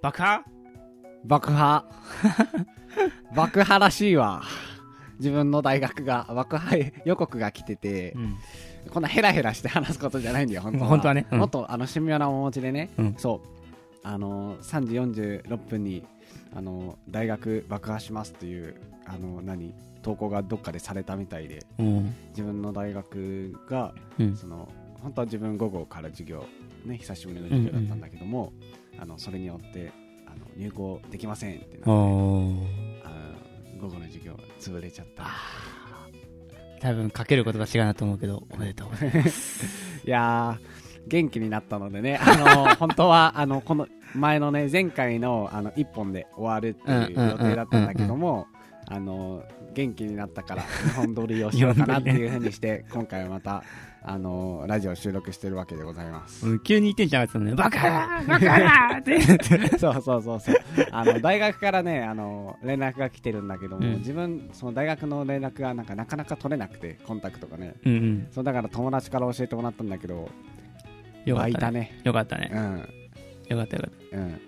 爆破？爆破。爆破らしいわ。自分の大学が爆破予告が来てて、うん。こんなヘラヘラして話すことじゃないんだよ本当は。本当はね。うん。もっとあの神妙な面持ちでね、うん。そう。あの3時46分にあの大学爆破しますというあの何投稿がどっかでされたみたいでうん。自分の大学がうん。その本当は自分午後から授業ね久しぶりの授業だったんだけども、あのそれによってあの入校できませんってなって。あの午後の授業潰れちゃった多分かけることが違うなと思うけど、おめでとうございます。いやー元気になったのでねあの本当は あのこの前のね前回のあの1本で終わるっていう予定だったんだけどもあの元気になったから日本撮りをしようかなっていうふうにして今回はまたあのラジオ収録してるわけでございますうん急に言ってんじゃなかったのね。バカーバカーって。そうそうそうそうあの大学からねあの連絡が来てるんだけども、うん自分その大学の連絡がなんかなかなか取れなくてコンタクトがねうんうん。そうだから友達から教えてもらったんだけどよかったね。ねよかったね。うんよかったよかった。うん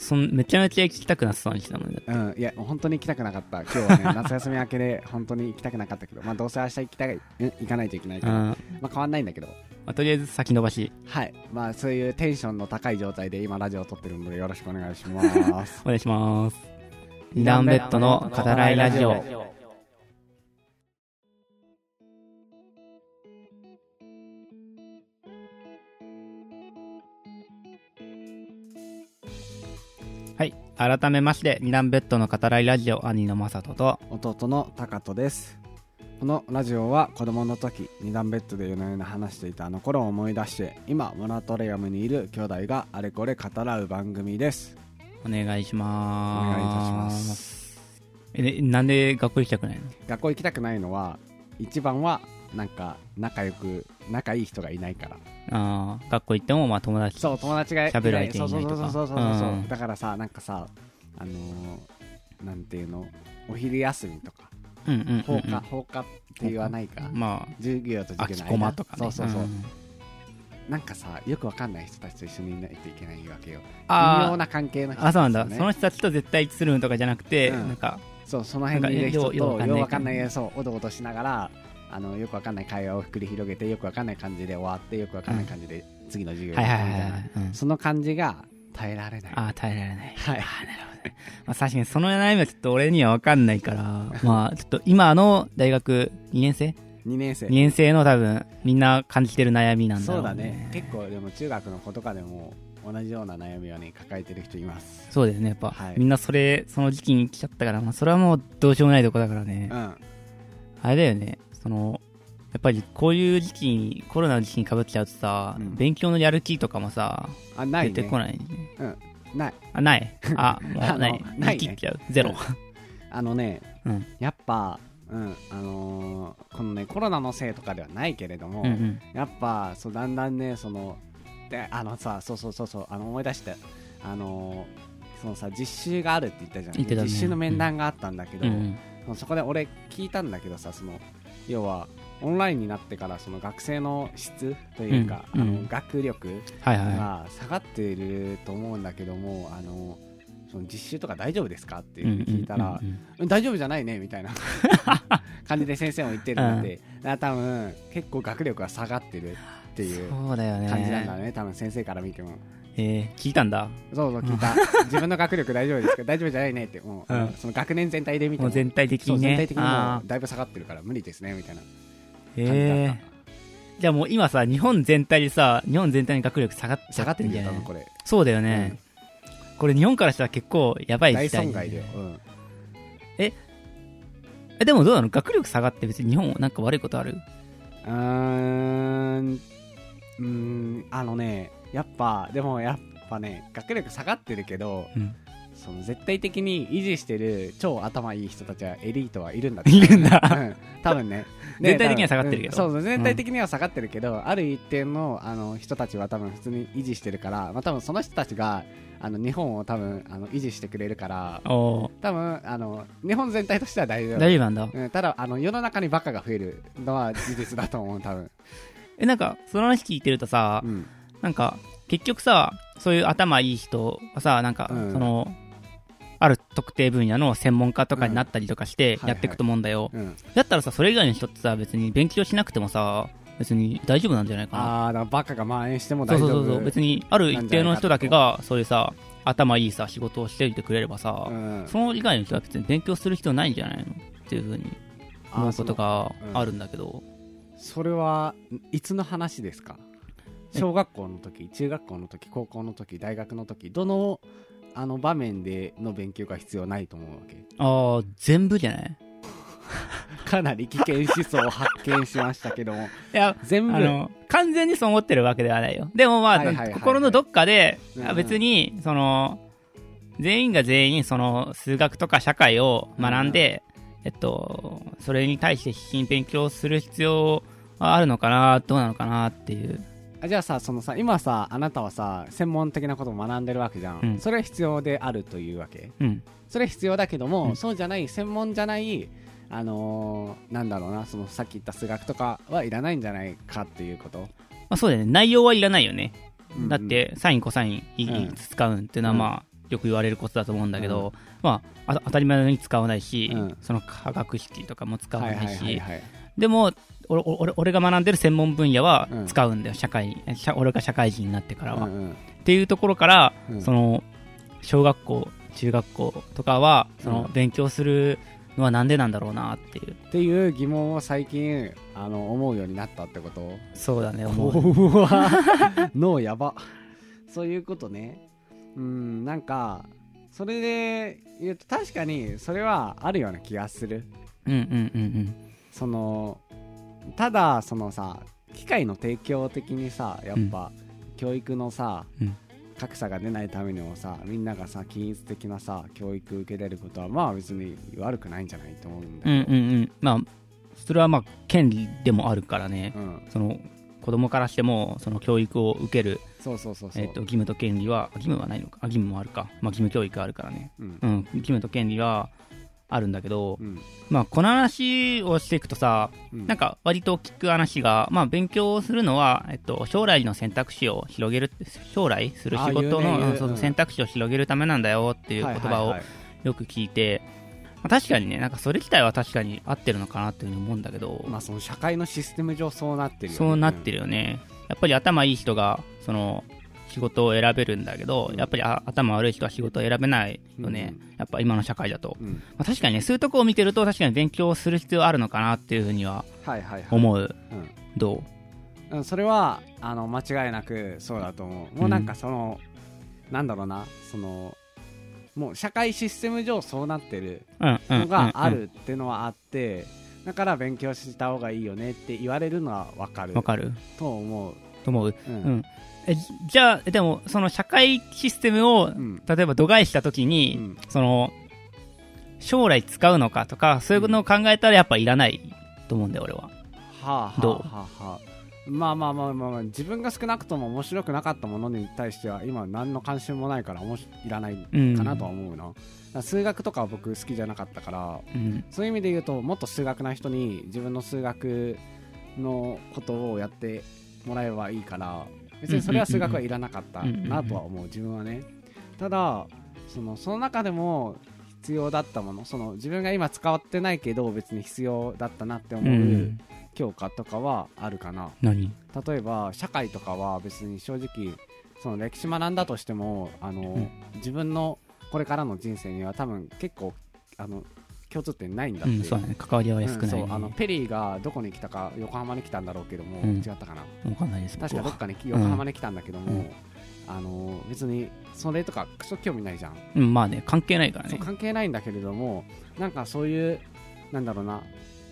そんめちゃめちゃ行きたくなってたのにしたもんね。うん、いや、本当に行きたくなかった。今日はね、夏休み明けで本当に行きたくなかったけど、まあどうせ明日行きたい、うん行かないといけないから、うん。まあ変わんないんだけど、まあ、とりあえず先延ばし。はい。まあそういうテンションの高い状態で今ラジオを撮ってるのでよろしくお願いします。お願いします。二段ベッドの語らいラジオ。はい。改めまして、二段ベッドの語らいラジオ、兄のまさとと、弟のタカトです。このラジオは子供の時、二段ベッドで夜な夜な話していたあの頃を思い出して、今、モラトリアムにいる兄弟があれこれ語らう番組です。お願いします。お願いいたします。え、ね、なんで学校行きたくないの？学校行きたくないのは、一番は、なんか仲良く、仲いい人がいないから。ああ、学校行っても、まあ友達。そう友達が喋る相手いないとか。そうそうそうそうそうそう、うん。だからさなんかさあのーなんていうのお昼休みとか。放課、放課って言わないか、ま授業と授業の間とかね。そうそうそう、ん。なんかさよくわかんない人たちと一緒にいないといけないわけよ。微妙な関係の人あ、そうなんだ。その人たちと絶対一致するとかじゃなくて、うん。なんか、そうその辺にいる人とようわかんない。そうおどおどしながらあのよくわかんない会話を繰り広げてよくわかんない感じで終わってよくわかんない感じで次の授業みたいな、その感じが耐えられないああ、耐えられない。はいああ、なるほどね。まあ、確かにその悩みはちょっと俺には分かんないから、まあ、ちょっと今の大学2年生？2年生 ?2 年生の多分、みんな感じてる悩みなんだろう、そうだね結構でも中学の子とかでも同じような悩みをね抱えてる人いますそうだよね。やっぱ、はいみんなそれ、その時期に来ちゃったから、まあ、それはもうどうしようもないとこだからねう。んあれだよね。その、やっぱりこういう時期に、コロナの時期に被っちゃうとさ、うん勉強のやる気とかもさ、あないね出てこない、ね。ないあ、ない。あ、もあのうない。ないねないちゃう。ゼロ。あのねうん。やっぱうんあのーこのねコロナのせいとかではないけれども、うんうん。やっぱそうだんだんねそのであのさそうそうそうそうあの思い出してあのーそのさ実習があるって言ったじゃん、言ってたね実習の面談があったんだけど、うんうん。そこで俺聞いたんだけどさその要はオンラインになってからその学生の質というか、うんうんあの学力はいはい。が下がっていると思うんだけどもあのその実習とか大丈夫ですかって聞いたら、うんうんうんうん大丈夫じゃないねみたいな 感じで先生も言ってるので、だから多分結構学力が下がってるっていう。感じなんだね多分先生から見てもえー、聞いたんだ。そうそう聞いた。自分の学力大丈夫ですか大丈夫じゃないねってもう、うん。その学年全体で見ても。全体的にね。全体的にだいぶ下がってるから無理ですねみたいな。ー。感じだった、えー、じゃあもう今さ、日本全体でさ、日本全体に学力下が下がっててっんじゃない？るよ多分これ、そうだよね、これ日本からしたら結構やばい大損害だよ、うん、え、でもどうなの？学力下がって別に日本なんか悪いことある？うーん。うーん。あのねやっぱでもやっぱね学力下がってるけどうん。その絶対的に維持してる超頭いい人たちはエリートはいるんだいるんだ。うん。多分ね。全体的には下がってるけど。うん。そう全体的には下がってるけど、ある一定のあの人たちは多分普通に維持してるから、まあ、多分その人たちがあの日本を多分あの維持してくれるから多分あの日本全体としては大丈夫。大丈夫なんだ。うん、ただあの世の中にバカが増えるのは事実だと思う多分、え、なんか、その話聞いてるとさう、ん、なんか、結局さ、そういう頭いい人はさ、なんか、うん。その、ある特定分野の専門家とかになったりとかしてうんやっていくと思うんだよ。うん。だったらさ、それ以外の人ってさ、別に勉強しなくてもさ、別に大丈夫なんじゃないかな。ああだからバカが蔓延してもそう大丈夫。そうそうそう。別に、ある一定の人だけが、そういうさ、頭いいさ、仕事をしていてくれればさ、うん。その以外の人は別に勉強する必要ないんじゃないの？っていうふうに思うことがうん。あるんだけど。それはいつの話ですか？小学校の時中学校の時高校の時大学の時どのあの場面での勉強が必要ないと思うわけ？ああ、全部じゃない？かなり危険思想を発見しましたけども。いや、全部。あの、完全にそう思ってるわけではないよ。でもまあ、はいはいはいはい。心のどっかで、うんあ別に、その、全員が全員、その、数学とか社会を学んで、えっと、それに対して必死に勉強する必要はあるのかな、どうなのかなっていう。あじゃあさそのさ今さあなたはさ専門的なことを学んでるわけじゃん、うん。それは必要であるというわけ？うん。それは必要だけども、うん。そうじゃない専門じゃないあのーなんだろうなそのさっき言った数学とかはいらないんじゃないかっていうこと、まあそうだよね。内容はいらないよね。うんうん。だって、サイン、コサイン、いうん使うんっていうのは、うん。まあ、よく言われることだと思うんだけど、まあ、あ当たり前のように使わないし、うん。その化学式とかも使わはいないし、はいはいはいでも、俺俺俺が学んでる専門分野はうん。使うんだよ、社会社俺が社会人になってからは。うんうんっていうところから、うん。その小学校、中学校とかはそのうん。勉強するのはなんでなんだろうなっていう、っていう疑問を最近あの思うようになったってこと？そうだね、思う。怖脳やば。そういうことね。うんなんかそれで言うと確かにそれはあるような気がする。うんうんうんそのただそのさ機械の提供的にさやっぱ、教育のさ、うん格差が出ないためにもさみんながさ均一的なさ教育受けれることはまあ別に悪くないんじゃないと思うんだうん。うんけど、うんうん。まあ、それはまあ、権利でもあるからね。うんその子供からしても、その教育を受ける、そうそうそうえっと義務と権利は、あ義務はないのか、あ義務もあるか、まあ、義務教育あるからね。うんうん、義務と権利はあるんだけど、うん。まあ、この話をしていくとさ、うん。なんか割と聞く話が、まあ、勉強をするのは、えっと、将来の選択肢を広げる、将来する仕事の、選択肢を広げるためなんだよっていう言葉をはいはい。はいよく聞いて、まあ、確かにね、なんかそれ自体は確かに合ってるのかなっていうふうに思うんだけど、まあその社会のシステム上そうなってるよね。そうなってるよね。やっぱり頭いい人が、その、仕事を選べるんだけど、うん。やっぱりあ頭悪い人は仕事を選べないよね。うん。やっぱ今の社会だと。うん、まあ、確かにね、そういうとこを見てると、確かに勉強する必要あるのかなっていうふうにははいはいはい。思う。どう？うん、それはあの間違いなくそうだと思う。もうなんかその、なんだろうなそのもう社会システム上そうなってるうんうんうんうんのがあるってのはあって、だから勉強した方がいいよねって言われるのは分かるわかる。と思う、と思う。うん。うん。え、じゃあ、えでも、その社会システムを、うん例えば度外したときに、うんその、将来使うのかとか、そういうのを考えたらやっぱいらないと思うんだよ、俺は。はあはあどう？はあはあまあまあまあまあ、まあ、自分が少なくとも面白くなかったものに対しては今何の関心もないからいらないうん。かなとは思うな、だから数学とかは僕好きじゃなかったからうん。そういう意味で言うともっと数学な人に自分の数学のことをやってもらえばいいから別にそれは数学はいらなかったなとは思う。自分はね。ただそのその中でも必要だったものその自分が今使ってないけど別に必要だったなって思う。うん。教科とかはあるかな。何？例えば社会とかは別に正直その歴史学んだとしてもあの、ん。自分のこれからの人生には多分結構あの共通点ないんだって、う。ん、そうだね。関わりは安くない、あのペリーがどこに来たか横浜に来たんだろうけども、うん。違ったかな。わかんないです。確かどっかに横浜に来たんだけども、うん。あの別にそれとかクソ興味ないじゃん、うん、まあね、関係ないからね。関係ないんだけれどもなんかそういうなんだろうな。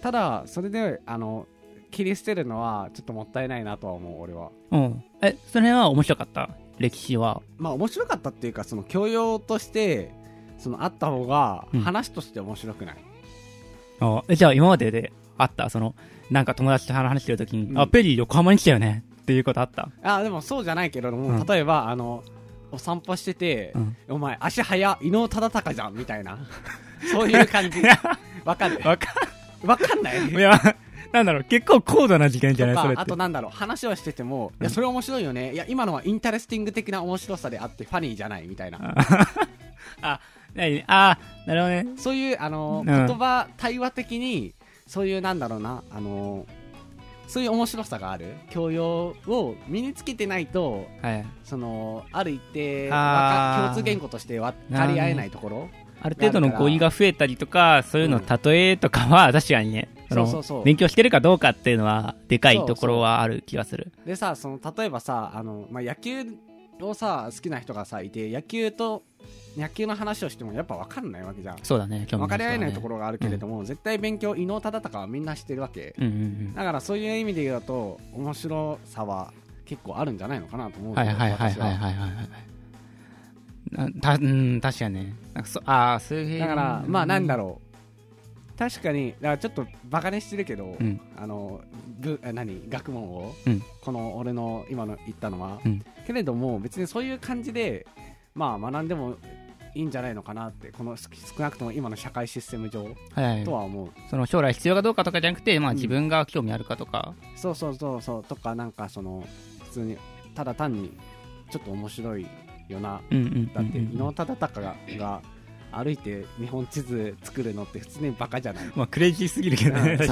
ただそれであの切り捨てるのはちょっともったいないなとは思う俺は。うん。え、それは面白かった？歴史は。まあ面白かったっていうかその教養としてそのあった方がうん。話として面白くない、あえじゃあ今までであった？その、なんか友達と話してるときに、うん。あ、ペリー横浜に来たよね？っていうことあった？あでもそうじゃないけれども、うん。例えばあのお散歩してて、うん。お前足早っ伊能忠敬じゃん？みたいな。そういう感じ。わかるわかわかんない？いや、なんだろう、結構高度な次元じゃない？それあとなんだろう話をしてても、いやそれ面白いよね。いや今のは interesting 的な面白さであって funny じゃない？みたいな。あ、何あ、なるほどね。そういうあの、うん。言葉対話的にそういうなんだろうな。あのそういう面白さがある。教養を身につけてないとはい。そのある一定わあー。か共通言語として分かり合えないところ。ある程度の語彙が増えたりとか、そういうの、例えとかは、確かにね、そうそうそう。勉強してるかどうかっていうのは、でかいところはある気がする。でさその例えばさあの、まあ、野球をさ好きな人がさいて野球と野球の話をしてもやっぱ分かんないわけじゃん。そうだね、興味分かり合えないところ。ろがあるけれども、絶対勉強伊能忠敬はみんな知ってるわけ。うん。うんだからそういう意味で言うと面白さは結構あるんじゃないのかなと思う。ん。うはいはいはい私はいはいはいはい。なたうん、確かにね。なんかそああ、そういう。だからまあなんだろろう。確かにだからちょっとバカにしてるけど、うん。あのぐあ何？学問を、うん。この俺の今の言ったのは、うん。けれども別にそういう感じでまあ学んでもいいんじゃないのかなってこの少少なくとも今の社会システム上う。はいはいと。は思う、その将来必要かどうかとかじゃなくて、まあうん自分が興味あるかとか。そうそうそうそうとかなんかその普通にただ単にちょっと面白いよなうんうんうんうん。だって伊能忠敬がが歩いて日本地図作るのって普通にバカじゃないまあクレイジーすぎるけどね、う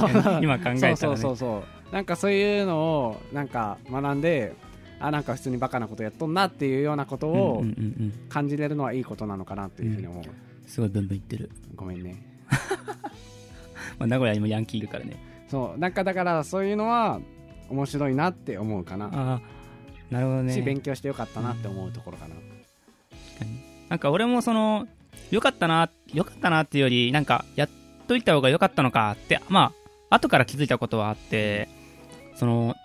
今考えたらね。そうそうそうそうなんかそういうのをなんか学んであなんか普通にバカなことやっとんなっていうようなことをうんうんうんうん。感じれるのはいいことなのかなっていうふうに思う、すごいブンブン言ってる。ごめんね まあ名古屋にもヤンキーいるからね。そうなんかだからそういうのは面白いなって思うかな、ああ、なるほどね。し勉強してよかったなって思うところかな、なんか俺もその、よかったな、よかったなっていうより、なんか、やっといた方がよかったのかって、まあ、後から気づいたことはあって、その、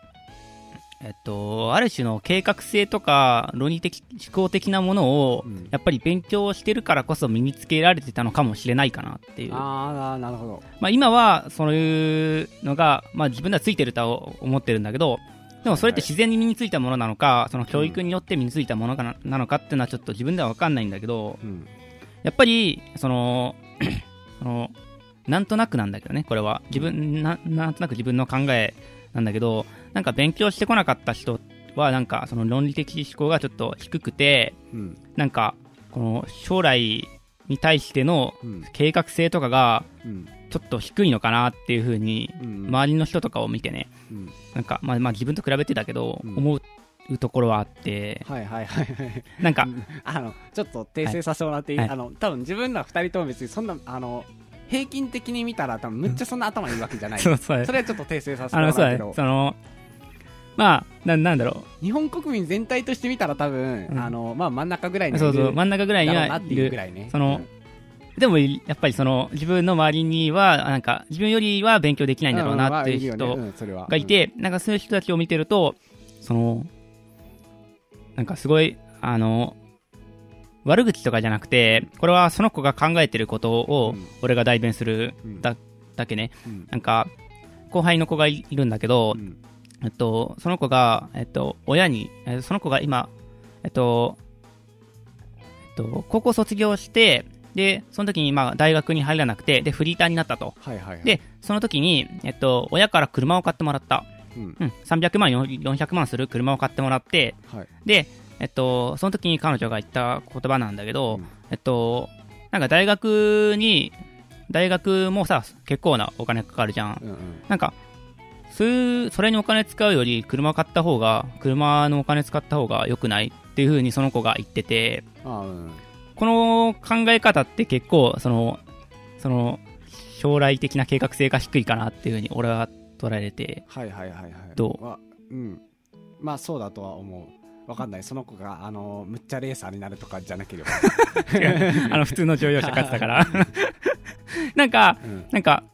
えっと、ある種の計画性とか論理的、思考的なものをうん、やっぱり勉強してるからこそ身につけられてたのかもしれないかなっていう。ああなるほど。まあ今は、そういうのが、まあ自分ではついてるとは思ってるんだけど、でもそれって自然に身についたものなのか、その教育によって身についたものかな,、なのかっていうのはちょっと自分ではわかんないんだけど、うん。やっぱり、その、その、なんとなくなんだけどね、これは。自分、ななんとなく自分の考えなんだけど、なんか勉強してこなかった人は、なんかその論理的思考がちょっと低くて、うん。なんか、この将来に対してのうん。計画性とかが、うん。ちょっと低いのかなっていうふうに、うん。周りの人とかを見てね、うん。なんか、まあ、まあ自分と比べてだけど、うん。思うところはあって、はいはいはいはい。なんか、あのちょっと訂正させてもらっていい、はい。あの多分自分ら二人とも別にそんなあの平均的に見たら多分むっちゃそんな頭いいわけじゃない。そうそう。それはちょっと訂正させてあの、そうだねもらうその、まあ、ななんだろ日本国民全体として見たら多分、うん。あのまあ真ん中ぐらいにう、そうそう、真んん中ぐらいにはだろうなっていうぐらいね。そのでも、やっぱりその、自分の周りには、なんか、自分よりは勉強できないんだろうなっていう人がい、て、なんかそういう人たちを見てると、その、なんかすごい、あの、悪口とかじゃなくて、これはその子が考えてることをうん、俺が代弁するうんだだけね。うんなんか、後輩の子がいいるんだけどう、んえっと、その子が、えっと、親に、えその子が今、えっと、えっと、高校卒業して、で、その時に、まあ、大学に入らなくて、で、フリーターになったと。はいはいはいで、その時に、えっと、親から車を買ってもらった。うんうん、300万、400万する車を買ってもらって、はいで、えっと、その時に彼女が言った言葉なんだけど、うんえっと、なんか大学に、大学もさ、結構なお金かかるじゃん。うんうんなんか、そそれにお金使うより、車買った方が、車のお金使った方が良くないっていう風にその子が言ってて、あうんこの考え方って結構、その、その、将来的な計画性が低いかなっていう風に俺は捉えれて、はいはいはいはい。どう？わうん。まあそうだとは思う。わかんない。その子があのむっちゃレーサーになるとかじゃなければ、あの、普通の乗用車買ってたから。なんか、うん。なんか、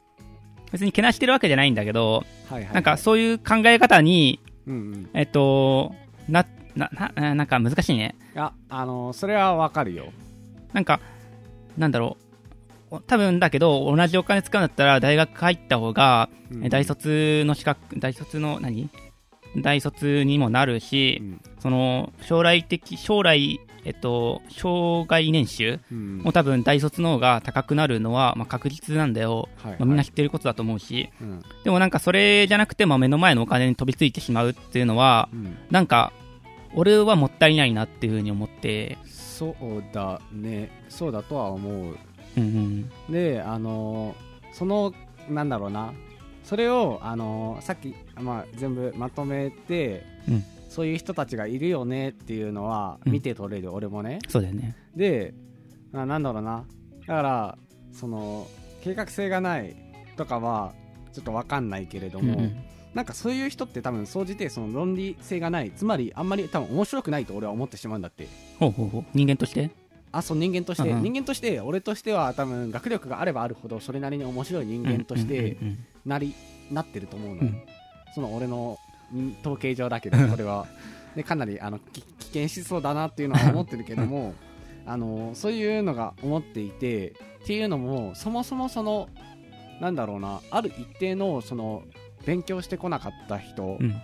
別にけなしてるわけじゃないんだけど、はいはい。なんかそういう考え方に、うんうん。えっと、な、な、な、なんか難しいね。ああのそれはわかるよ。なんか、なんだろう。お多分だけど、同じお金使うんだったら大学入った方が、うん。え大卒の資格、大卒の何？大卒にもなるし、うん。その将来的、将来、えっと、障害年収うん。も多分大卒の方が高くなるのは、まあ、確実なんだよ、はいまあ、みんな知ってることだと思うし、うん。でもなんかそれじゃなくて、まあ、目の前のお金に飛びついてしまうっていうのは、うん。なんか、俺はもったいないなっていうふうに思って、そうだね。そうだとは思う。うんうん、であのーそのなんだろうなそれをあのーさっき、まあ、全部まとめて、うん。そういう人たちがいるよねっていうのはうん。見て取れる、俺もね。そうだよね。であなんだろうな。だからその計画性がないとかはちょっと分かんないけれども、うんうん。なんかそういう人って多分総じてその論理性がない。つまりあんまり多分面白くないと俺は思ってしまうんだって。ほうほうほう。人間として？あそう人間として、うんうん。人間として俺としては多分学力があればあるほどそれなりに面白い人間としてなり、なってると思うの、うん。うんその俺のん統計上だけどこれは。でかなりあのき危険しそうだなっていうのは思ってるけどもあのそういうのが思っていてっていうのもそもそもそのなんだろうなある一定のその勉強してこなかった人うん。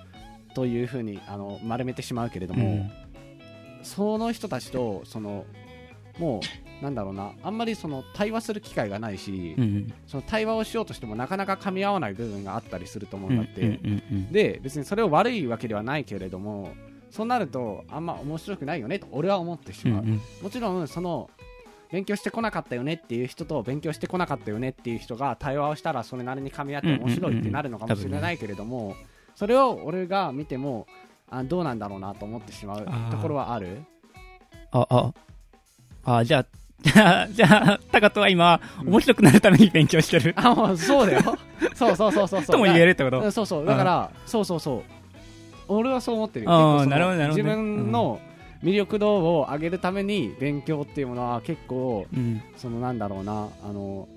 というふうにあの丸めてしまうけれども、うん。その人たちとそのもうなんだろうな。あんまりその対話する機会がないし、うんその対話をしようとしてもなかなか噛み合わない部分があったりすると思ううんんだって、うんうんうんで別にそれを悪いわけではないけれどもそうなるとあんま面白くないよねと俺は思ってしまう、うんうん。もちろんその勉強してこなかったよねっていう人と勉強してこなかったよねっていう人が対話をしたらそれなりに噛み合って面白いってなるのかもしれないけれども、それを俺が見てもあどうなんだろうなと思ってしまうところはある？あ、あ、あ、じゃあ、じゃあ、じゃあ、タカトは今、うん。面白くなるために勉強してる。あもうそうだよ。そうそうそうそうそう。とも言えるってこと？うんそうそう。だからそうそうそう。俺はそう思ってるよあー結構そのなるほどなるほど自ね分の魅力度を上げるために勉強っていうものは結構うん。そのなんだろうな。あの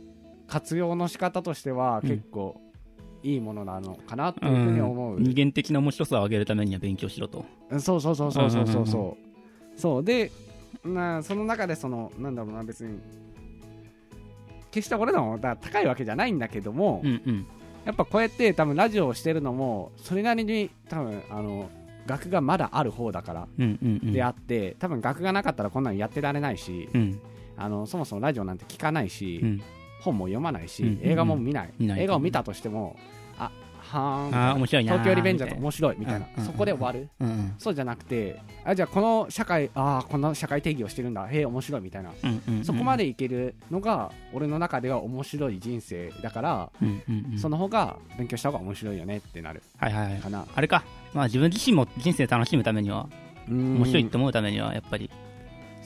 活用の仕方としてはうん。結構いいものなのかなっていうふうに思う、人間的な面白さを上げるためには勉強しろと。うんそうそうそうそうそうそう。そうそう。でなその中でそのなんだろうな別に決して俺らもだ高いわけじゃないんだけども、うんうん。やっぱこうやって多分ラジオをしてるのもそれなりに多分あの学がまだある方だからうんうんうん。であって、多分学がなかったらこんなのやってられないし、うん。あのそもそもラジオなんて聞かないし、うん。本も読まないし、うん映画も見ない,、映画を見たとしてもあはあー面白いなー東京リベンジャーズみたいな。面白いみたいな、うんうんそこで終わる、うんうん。そうじゃなくてあじゃあこの社会あーこんな社会定義をしてるんだ。へえ面白いみたいな。そこまでいけるのが俺の中では面白い人生だから。その方が勉強した方が面白いよねってなる。はいはいはい。か。な。あれか。まあ自分自身も人生楽しむためには、面面白いって思うためには、やっぱり、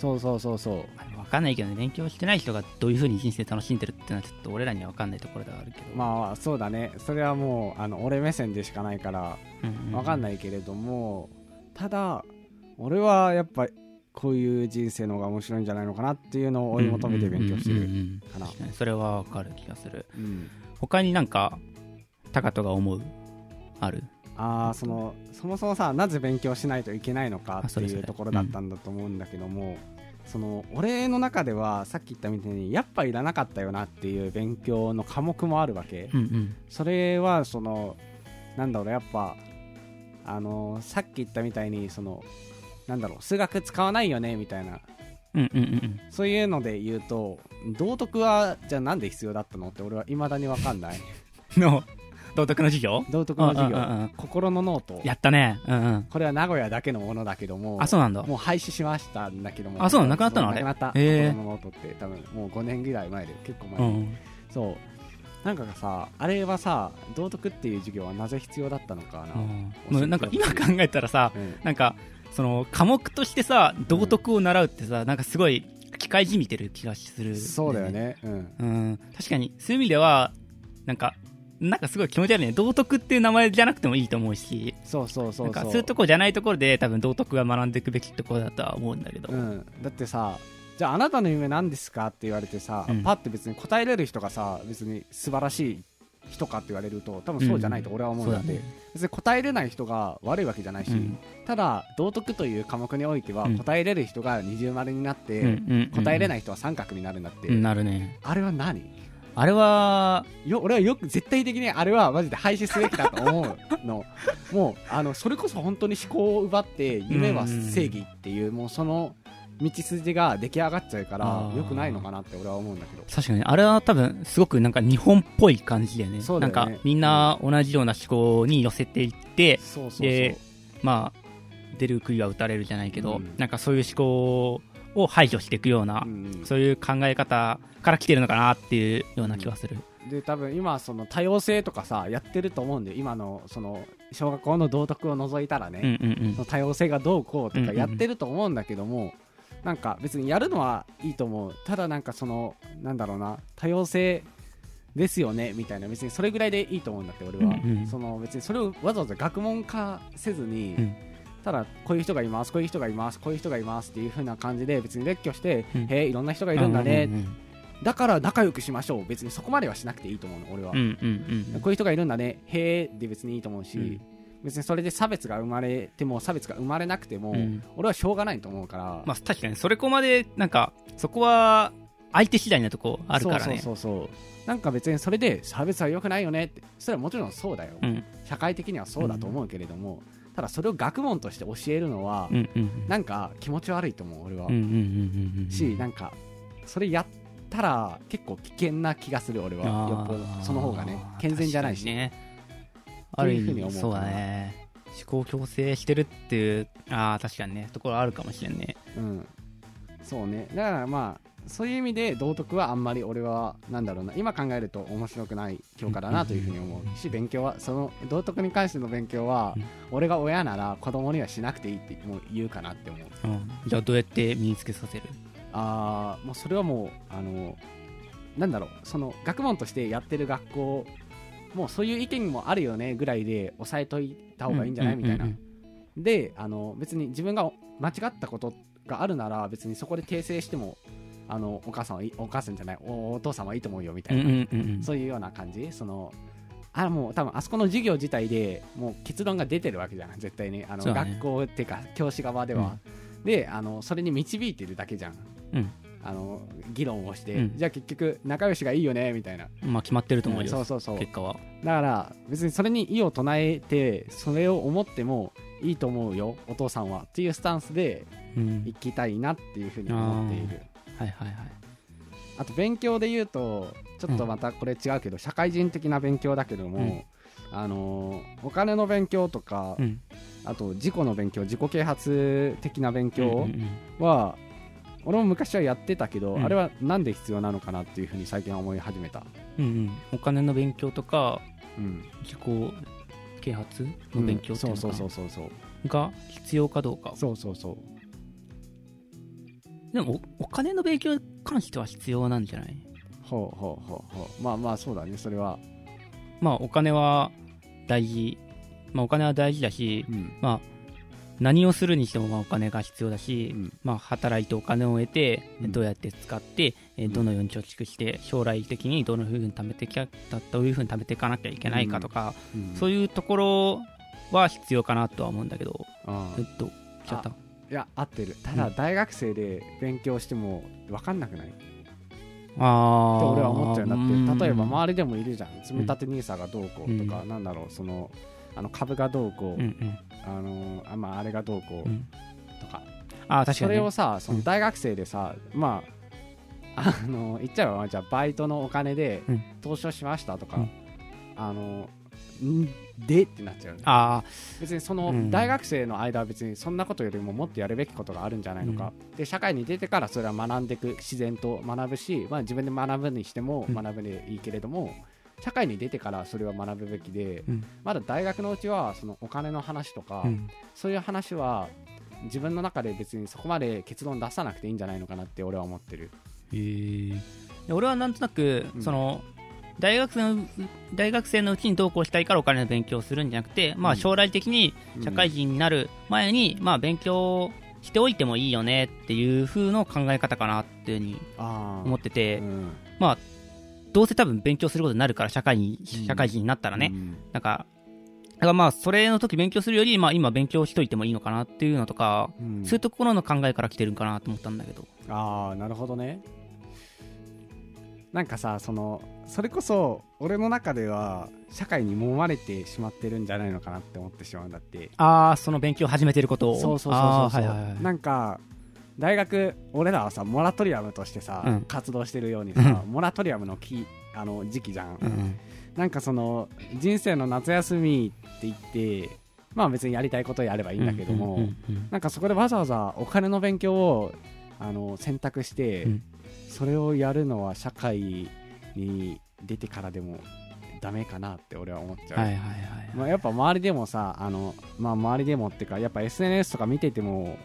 そうそうそうそうわかんないけどね、勉強してない人がどういう風に人生楽しんでるっていうのはちょっと俺らにはわかんないところではあるけど。まあそうだねそれはもうあの俺目線でしかないからうんうわかんないけれども、ただ俺はやっぱこういう人生の方が面白いんじゃないのかなっていうのを追い求めて勉強してるかな確かにそれはわかる気がする。うん他になんか、タカトが思うあるああそのそもそもさなぜ勉強しないといけないのかっていうところだったんだと思うんだけども、その俺の中ではさっき言ったみたいにやっぱいらなかったよなっていう勉強の科目もあるわけ、うんうん。それはそのなんだろうやっぱあのさっき言ったみたいにそのなんだろう数学使わないよねみたいなうんうんうんそういうので言うと道徳はじゃあなんで必要だったのって俺はいまだに分かんないうん。の、道徳の授業？道徳の授業。うんうんうんうん。心のノート。やったね。うんうん。これは名古屋だけのものだけどもあ、そうなんだ。もう廃止しましたんだけども。あそうなくなったの？あれ？なくなった、へー心のノートって多分もう5年ぐらい前で結構前に、うん。そう。なんかさあれはさ道徳っていう授業はなぜ必要だったのかな、うん。もうなんか今考えたらさ、うん。なんか、その科目としてさ、道徳を習うってさ、なんかすごい機械じみてる気がする、そうだよ。ね。うん。うん。確かに、そういう意味では、なんか、なんかすごい気持ち悪いね。道徳っていう名前じゃなくてもいいと思うし、そうそうそうそう。なんかそういうとこじゃないところで多分道徳が学んでいくべきところだとは思うんだけど。うん、だってさじゃああなたの夢何ですかって言われてさ、うん。パッて別に答えれる人がさ別に素晴らしい人かって言われると多分そうじゃないと俺は思うんだって、そうだね。別に答えれない人が悪いわけじゃないし、うん。ただ道徳という科目においてはうん。答えれる人が二重丸になって、答えれない人は三角になるんだって、うんなるね。あれは何？あれは、よ俺はよく絶対的にあれはマジで廃止すべきだと思うの。もうあのそれこそ本当に思考を奪って夢は正義っていうもうその道筋が出来上がっちゃうからよくないのかなって俺は思うんだけど。確かに、あれは多分、すごくなんか日本っぽい感じだよね。なんか、みんな同じような思考に寄せていって、そうそうそう。でまあ、出る杭は打たれるじゃないけど、うん。なんかそういう思考を排除していくような、うんそういう考え方から来てるのかなっていうような気がする。で多分今その多様性とかさやってると思うんで今のその小学校の道徳を除いたらね、うんうんうん。その多様性がどうこうとうんうんうん。かやってると思うんだけども、なんか別にやるのはいいと思う。ただなんかそのなんだろうな多様性ですよねみたいな別にそれぐらいでいいと思うんだって俺は、うんうん。その別にそれをわざわざ学問化せずに、うんただこういう人がいますこういう人がいますこういう人がいますっていう風な感じで別に列挙して、うん。へえいろんな人がいるんだね、うんうんだから仲良くしましょう。別にそこまではしなくていいと思うの俺は、うんうんうんうん。こういう人がいるんだね。へえで別にいいと思うし、うん。別にそれで差別が生まれても差別が生まれなくても、うん。俺はしょうがないと思うから、まあ確かにそれこまでなんかそこは相手次第なとこあるからね。そうそうそうそう。なんか別にそれで差別は良くないよねって。それはもちろんそうだよ、うん。社会的にはそうだと思うけれども、ただそれを学問として教えるのは、うんうんなんか気持ち悪いと思う俺は、うんうんうんしなんかそれやったら結構危険な気がする俺は。よっぽど。その方がね健全じゃないし、ねある意というふうに思う味そうだね。思考強制してるっていうああ確かにね。ところあるかもしれんね。うん、そうね。だからまあそういう意味で道徳はあんまり俺はなんだろうな今考えると面白くない教科だなというふうに思うし勉強はその道徳に関しての勉強はうん。俺が親なら子供にはしなくていいってもう言うかなって思う。うんじゃあどうやって身につけさせる？ああもうそれはもうあのなんだろうその学問としてやってる学校もうそういう意見もあるよねぐらいで抑えといた方がいいんじゃない？みたいな。うんであの別に自分が間違ったことがあるなら別にそこで訂正してもあのお母さんはいいお母さんじゃないおお父さんはいいと思うよみたいな、うんうんうんうん。そういうような感じ。そのあもう多分あそこの授業自体でもう結論が出てるわけじゃん絶対に。あの、ね。学校っていうか教師側では、であのそれに導いてるだけじゃん。うん。あの議論をして、うん。じゃあ結局仲良しがいいよねみたいな。まあ決まってると思うよ、そうそうそう。結果は。だから別にそれに異を唱えてそれを思ってもいいと思うよお父さんは。っていうスタンスでうん。行きたいなっていうふうに思っているはいはいはい。あと勉強で言うとちょっとまたこれ違うけど、社会人的な勉強だけども、あのーお金の勉強とか、うん。あと自己の勉強自己啓発的な勉うん強うん。は、俺も昔はやってたけど、うん。あれはなんで必要なのかなっていうふうに最近は思い始めた、うんうん。お金の勉強とかうん、自己啓発の勉強っていうのか。そうそうそうそう。が必要かどうか。そうそうそうでもおお金の勉強に関しては必要なんじゃない？ほうほうほうほう。まあまあそうだねそれは、まあお金は大事。まあお金は大事だしうん。まあ何をするにしてもまあお金が必要だし、うん。まあ、働いてお金を得て、うん。どうやって使って、えうん。どのように貯蓄して将来的にどのふうに貯めてきゃどういうふうに貯めていかなきゃいけないかとか、うん。そういうところは必要かなとは思うんだけど、あ。えっと来ちゃったいや合ってる。ただうん大学生で勉強しても分かんなくない？ああって俺は思っちゃうんだうん。って例えば周りでもいるじゃん。積み立て NISA がどうこうとか、うなんだろうそのあの株がどうこう、うんうん。あのあ,、まあ、あれがどうこううん。とか、ああ確かに、ね、それをさその大学生でさ、まああの言っちゃえばじゃあバイトのお金でうん。投資をしましたとか、うん。あのんでってなっちゃうね。あ別にそのうん。大学生の間は別にそんなことよりももっとやるべきことがあるんじゃないのか、で社会に出てからそれは学んでいく自然と学ぶし、まあ、自分で学ぶにしてもうん。学ぶでいいけれども、社会に出てからそれは学ぶべきで、うん。まだ大学のうちはそのお金の話とか、そういう話は自分の中で別にそこまで結論出さなくていいん。じゃないのかなって俺は思ってるへえ俺はなんとなく、うんその大学生の大学生のうちにどうこうしたいからお金の勉強をするんじゃなくて、まあ、うん。将来的に社会人になる前に、まあ、勉強しておいてもいいよねっていう風の考え方かなっていうふうにあ思ってて、うん。まあどうせ多分勉強することになるから社会にうん。社会人になったらね、うん。なんかだからまあそれの時勉強するより、まあ、今勉強しといてもいいのかなっていうのとか、うん。そういうところの考えから来てるんかなと思ったんだけど。ああなるほどねなんかさそのそれこそ俺の中では社会に揉まれてしまってるんじゃないのかなって思ってしまうんだって。ああ、その勉強を始めてることを。そうそうそうそうはいはいはい。なんか大学俺らはさモラトリアムとしてさ、うん。活動してるようにさ、モラトリアムのきあの時期じゃん、うんなんかその人生の夏休みって言ってまあ別にやりたいことやればいいんだけども、うんうんうん。なんかそこでわざわざお金の勉強をあの選択して、うんそれをやるのは社会に出てからでもダメかなって俺は思っちゃう、はいはいはい。まあ、やっぱ周りでもさあの、まあ、周りでもっていうかやっぱ SNS とか見てても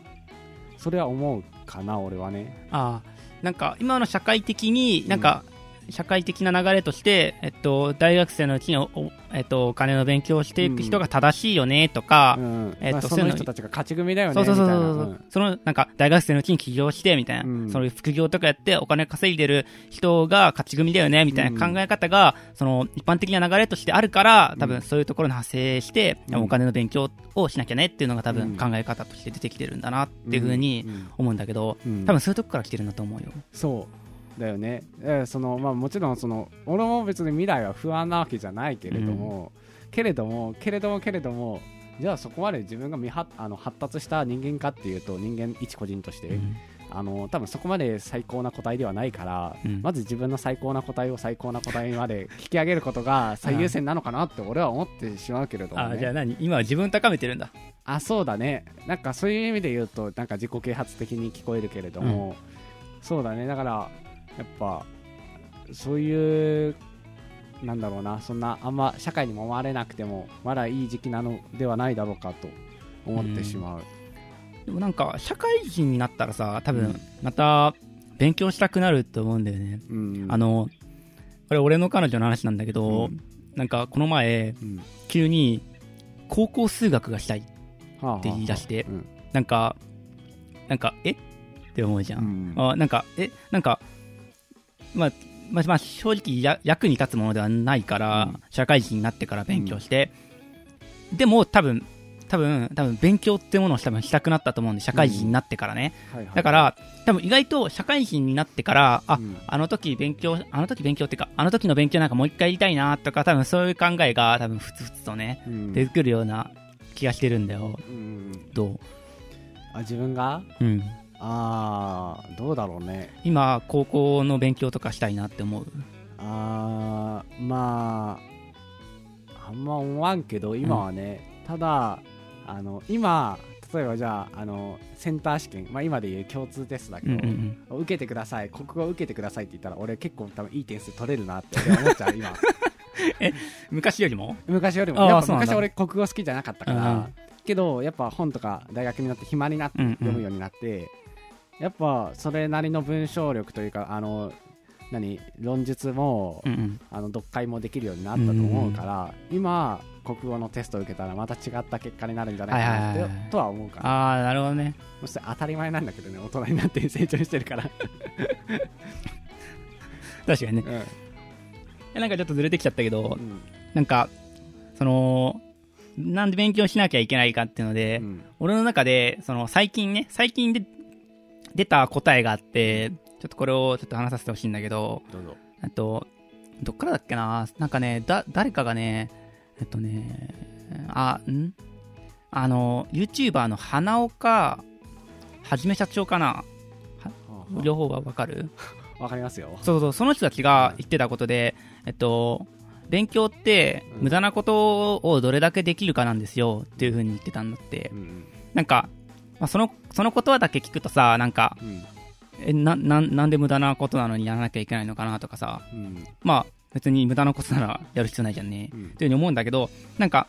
それは思うかな俺はね。ああ、なんか今の社会的に、なんか、社会的な流れとして、えっと、大学生のうちにえっと、お金の勉強をしていく人が正しいよね、とかう、ん。えっとまあ、そのの人たちが勝ち組だよねそうそうそうみたいな。そう、その、なんか、大学生のうちに起業して、みたいな、うん。そういう副業とかやってお金稼いでる人が勝ち組だよね、みたいな考え方が、その、一般的な流れとしてあるから、多うん。分そういうところに派生して、うん。お金の勉強をしなきゃねっていうのが多うん。分考え方として出てきてるんだなっていうふうにん。思うんだけど、うん。多分そういうとこから来てるんだと思うよ。そうだよね、えーそのまあ、もちろんその俺も別に未来は不安なわけじゃないけれども、けれどもけれどもけれどもじゃあそこまで自分が未発あの発達した人間かっていうと人間一個人として、うん。あの多分そこまで最高な個体ではないから、うん。まず自分の最高な個体を最高な個体まで引き上げることが最優先なのかなって俺は思ってしまうけれども、ね、あじゃあ何？今は自分を高めてるんだ。あそうだね。なんかそういう意味で言うとなんか自己啓発的に聞こえるけれども、そうだね。だからやっぱそういうなんだろうなそんなあんま社会にもまれなくてもまだいい時期なのではないだろうかと思ってしまう、でもなんか、社会人になったらさ、多分うん、また、勉強したくなると思うんだよね。うん。あの、これ俺の彼女の話なんだけど、うん。なんかこの前、うん。急に、高校数学がしたい。はあはあって言い出してうん。なんか、なんか、え？って思うじゃ。うんん。あなんか、え、なんか、まあ、まあ、まあ、正直や役に立つものではないから、うん。社会人になってから勉強して、でも多分、多分、多分勉強ってものを多分したくなったと思うんで、社会人になってからね。はいはいだから、多分意外と社会人になってから、あ、うん。あの時勉強、あの時勉強っていうか、あの時の勉強なんかもう一回やりたいなとか、多分そういう考えが多分ふつふつとね、うん。出てくるような気がしてるんだよ。うん。どあ自分が？ううん。ああどうだろうね。今、高校の勉強とかしたいなって思う。あーまああんま思わんけど今はね、ただあの今例えばじゃああのセンター試験、まあ、今でいう共通テストだけど、うんうんうん。受けてください国語を受けてくださいって言ったら俺結構多分いい点数取れるなって思っちゃう今。昔よりも？昔よりも。やっぱ昔俺国語好きじゃなかったから、うんうんけどやっぱ本とか大学になって暇になってうんうん読むようになって、やっぱそれなりの文章力というかあの何論述も、うんうん。あの読解もできるようになったと思うから、今国語のテストを受けたらまた違った結果になるんじゃないかなはいはいとは思うからああ、なるほどね。そして当たり前なんだけどね大人になって成長してるから、確かにね。うんえなんかちょっとずれてきちゃったけどう、んなんか、その、なんで勉強しなきゃいけないかっていうので、うん。俺の中で、その最近ね、最近で出た答えがあって、ちょっとこれをちょっと話させてほしいんだけど、どうぞ。えっと、どっからだっけな？なんかね、だ、誰かがね、えっとね、あ、ん？あの、YouTuber の花岡はじめ社長かな？両方はわかる？わかりますよ。そうそう、その人たちが言ってたことで、えっと、勉強ってうん。無駄なことをどれだけできるかなんですよっていう風に言ってたんだって。う。んなんか、まあ、その、その言葉だけ聞くとさ、なんか、うん。え、な、な、なんで無駄なことなのにやらなきゃいけないのかなとかさ、うん。まあ、別に無駄なことならやる必要ないじゃんね。うん。っていう風に思うんだけど、なんか、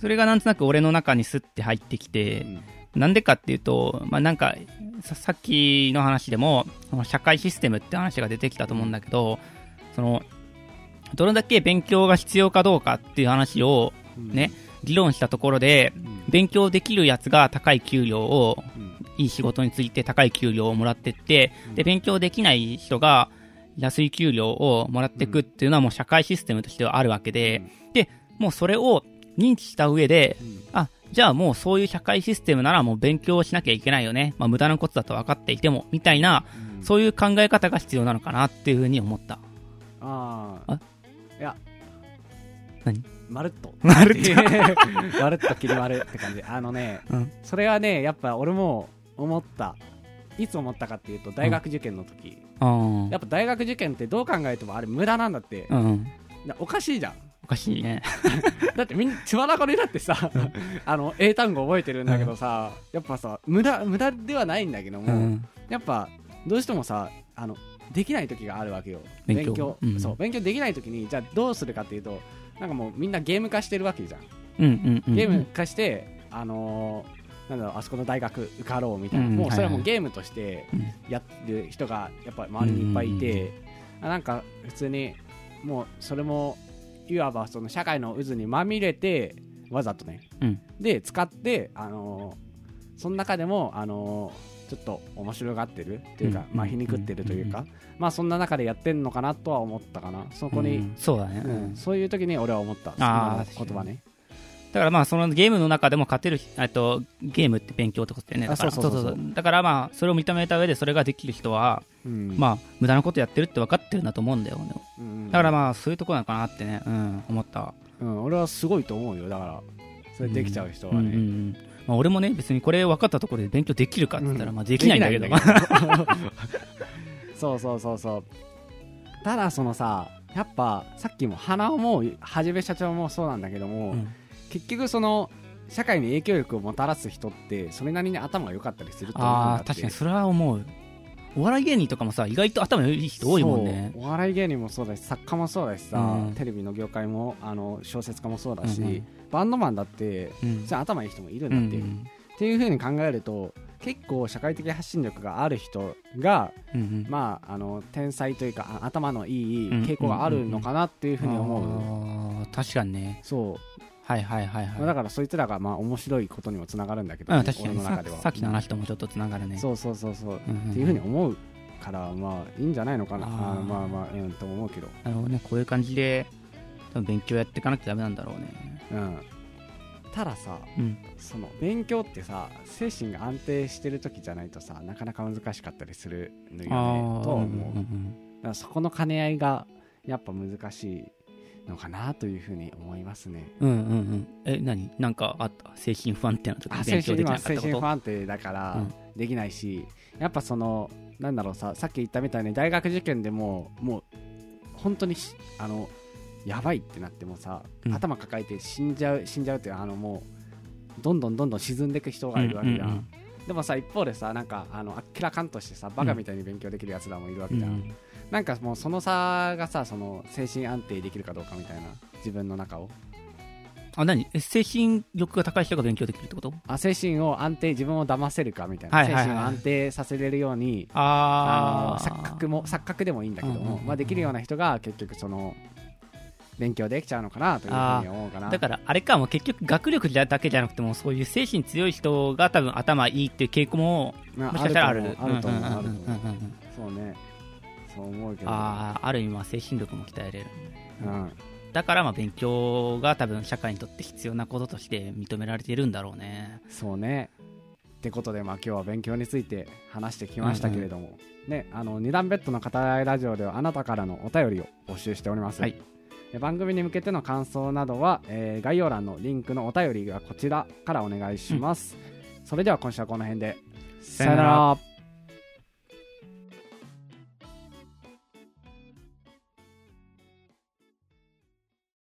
それがなんとなく俺の中にスッて入ってきて、なんでかっていうと、まあなんか、ささっきの話でも、社会システムって話が出てきたと思うんだけど、その、どれだけ勉強が必要かどうかっていう話をうん。ね、議論したところで、うん。勉強できるやつが高い給料を、うん。いい仕事について高い給料をもらってって、で、勉強できない人が安い給料をもらっていくっていうのはもう社会システムとしてはあるわけで、で、もうそれを認知した上で、うん。あ、じゃあもうそういう社会システムならもう勉強しなきゃいけないよね。まあ無駄なことだと分かっていても、みたいな、そういう考え方が必要なのかなっていうふうに思った。あああいや。何？まるっと。まるっ まるっと切り割るって感じ。あのねうん。それはねやっぱ俺も思った。いつ思ったかっていうと大学受験の時、あやっぱ大学受験ってどう考えてもあれ無駄なんだって。あ。、うん。なおかしいじゃん。おかしいね。だってみんな血まなこにだってさあの英単語覚えてるんだけどさ、やっぱさ無駄無駄ではないんだけども、うん。やっぱどうしてもさあのできない時があるわけよ。勉強。うん。そう。勉強できない時にじゃあどうするかっていうとなんかもうみんなゲーム化してるわけじゃん。うんうんうん。ゲーム化して、あのーなんだろうあそこの大学受かろうみたいな、うん。もうそれはもうゲームとしてうんやってる人がやっぱ周りにいっぱいいて、あなんか普通にもうそれもいわばその社会の渦にまみれてわざとね、うん。で使って、あのーその中でも、あのーちょっと面白がってる？というか、うんまあ、皮肉ってるというか、まあそんな中でやってんのかなとは思ったかな？そこに、うんそうだね。そういう時に俺は思った。あ言葉ね。だからまあそのゲームの中でも勝てる、えっと、ゲームって勉強ってことだよね。だからあそうそう。そうそうだからまあそれを認めた上でそれができる人は、うん。まあ無駄なことやってるって分かってるんだと思うんだよ。ね。うん。だからまあそういうとこなのかなってね、うん、思った。うん、俺はすごいと思うよ。だからそれできちゃう人はね、んまあ、俺もね、別にこれ分かったところで勉強できるかって言ったら、うん。まあできないんだけど。できないんだけど。そうそうそうそう。ただそのさやっぱさっきも花尾もはじめ社長もそうなんだけども、うん。結局その社会に影響力をもたらす人ってそれなりに頭が良かったりすると思うんだあ確かにそれは思う。お笑い芸人とかもさ、意外と頭良い人多いもんね。お笑い芸人もそうだし作家もそうだしさ、うん。テレビの業界もあの小説家もそうだし、うんうん。バンドマンだってうん。頭いい人もいるうんんだって、っていう風に考えると結構社会的発信力がある人が、うんうん。まあ、あの天才というかあ頭のいいうん。傾向があるのかなっていう風に思う、あー確かにね。そう、はいはいはいはい。まあだからそいつらがまあ面白いことにもつながるんだけど、うん、確かに。さ俺の中では。さっきの話ともちょっとつながるね。そうそうそうそう、うんうんうん。っていう風に思うからまあいいんじゃないのかな。あまあまあうんと思うけど。なるほどね、こういう感じで、多分勉強やっていかなきゃダメなんだろうね。うん。たださうん。その勉強ってさ精神が安定してる時じゃないとさなかなか難しかったりするのよね。と思う、うんうん。だからそこの兼ね合いがやっぱ難しいのかなというふうに思いますね。うん。うんうんうん。え、何？なんかあった？精神不安定な時あに勉強できなかったこと？神不安定だからうんできないし、やっぱそのなんだろうささっき言ったみたいに大学受験でももう本当にしあのやばいってなってもさ、うん頭抱えて死んじゃう死んじゃうっていうあのもうどんどんどんどん沈んでいく人がいるわけじゃん。うんうんうんでもさ一方でさなんかあのあっけらかんとしてさバカみたいに勉強できるやつらもいるわけじゃん、うんなんかもうその差がさその精神安定できるかどうかみたいな自分の中を。あ、何？え精神力が高い人が勉強できるってこと？あ精神を安定自分を騙せるかみたいな、はいはいはい精神を安定させれるようにあ錯覚も錯覚でもいいんだけども、うんうんうんうんまあ、できるような人が結局その勉強できちゃうのかなというふうに思うかな。だからあれかもう結局学力だけじゃなくてもそういう精神強い人が多分頭いいっていう傾向もまあもしかしたらある。あると思う。あると思う。そうね思うけど。ああある意味まあ精神力も鍛えれるうん。だからまあ勉強が多分社会にとって必要なこととして認められているんだろうね。そうね。ってことで、まあ、今日は勉強について話してきましたけれども、ね、あの二段ベッドの語らいラジオではあなたからのお便りを募集しております、はい。え番組に向けての感想などは、えー概要欄のリンクのお便りがこちらからお願いします、それでは今週はこの辺で。さよなら